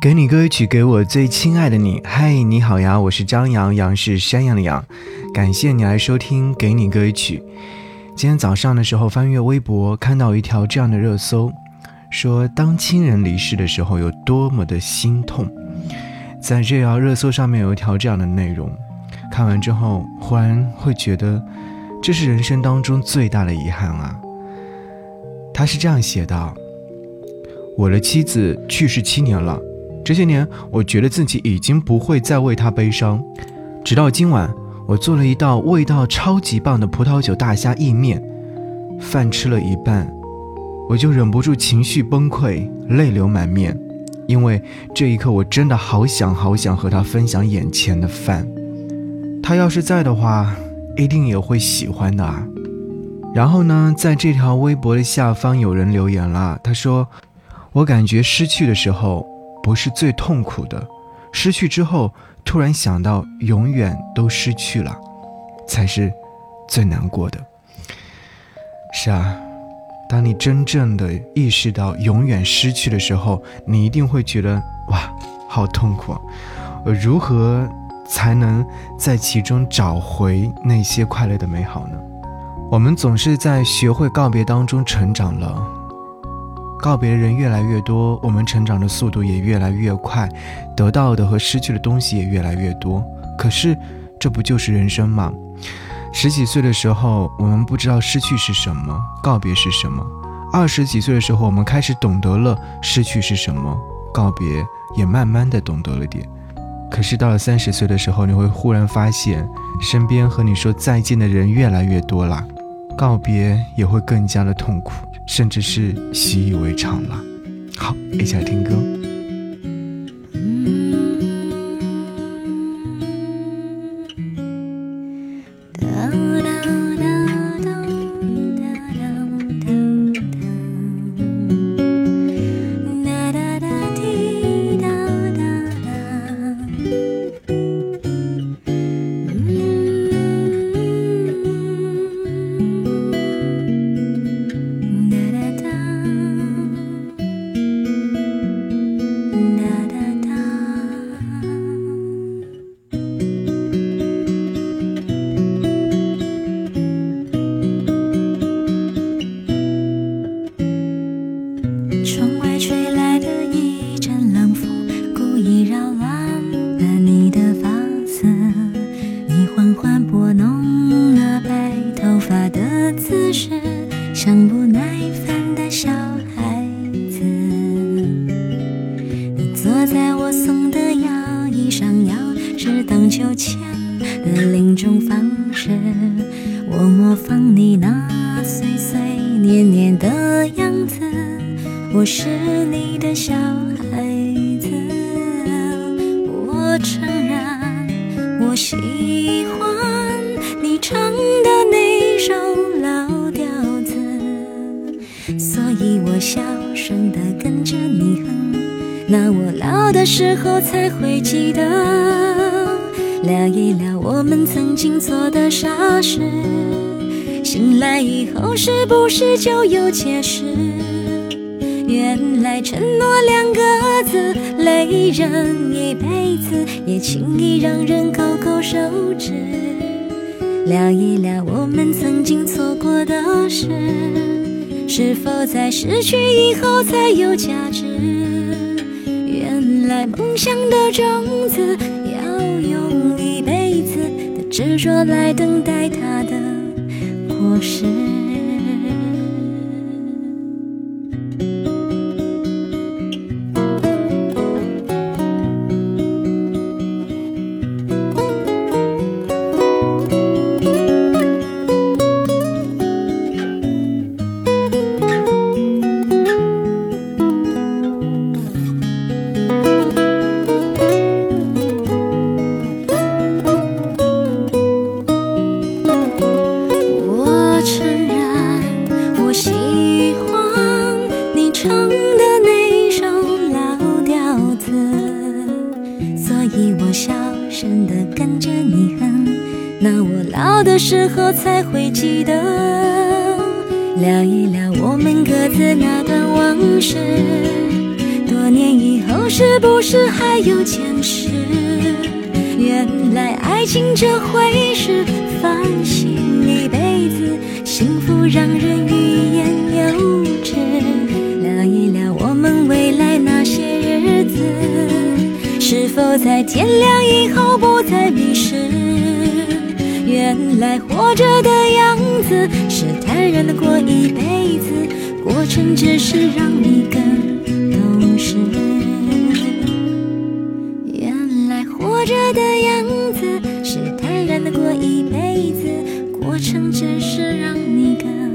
给你歌曲，给我最亲爱的你。嗨，你好呀，我是张扬，杨是山羊的羊。感谢你来收听《给你歌曲》。今天早上的时候翻阅微博，看到一条这样的热搜，说当亲人离世的时候有多么的心痛。在这条热搜上面有一条这样的内容，看完之后忽然会觉得，这是人生当中最大的遗憾啊。他是这样写的：我的妻子去世七年了。这些年，我觉得自己已经不会再为他悲伤。直到今晚，我做了一道味道超级棒的葡萄酒大虾意面，饭吃了一半，我就忍不住情绪崩溃，泪流满面。因为这一刻，我真的好想好想和他分享眼前的饭。他要是在的话，一定也会喜欢的啊。然后呢，在这条微博的下方，有人留言了，他说：“我感觉失去的时候。”不是最痛苦的，失去之后突然想到永远都失去了，才是最难过的。是啊，当你真正的意识到永远失去的时候，你一定会觉得哇，好痛苦。我，如何才能在其中找回那些快乐的美好呢？我们总是在学会告别当中成长了。告别的人越来越多，我们成长的速度也越来越快，得到的和失去的东西也越来越多。可是，这不就是人生吗？十几岁的时候，我们不知道失去是什么，告别是什么；二十几岁的时候，我们开始懂得了失去是什么，告别也慢慢的懂得了点。可是到了三十岁的时候，你会忽然发现，身边和你说再见的人越来越多了，告别也会更加的痛苦。甚至是习以为常了。好，一起来听歌。秋千的另一种方式，我模仿你那碎碎念念的样子。我是你的小孩子，我承认我喜欢你唱的那首老调子，所以我小声的跟着你哼，那我老的时候才会记得。聊一聊我们曾经做的傻事，醒来以后是不是就有解释？原来承诺两个字累人一辈子，也轻易让人勾勾手指。聊一聊我们曾经错过的事，是否在失去以后才有价值？原来梦想的种子。执着来等待它的果实。你我小声的跟着你哼那我老的时候才会记得，聊一聊我们各自那段往事。多年以后是不是还有坚持？原来爱情这回事，放心一辈子，幸福让人天亮以后不再迷失？原来活着的样子是坦然的过一辈子，过程只是让你更懂事。原来活着的样子是坦然的过一辈子，过程只是让你更。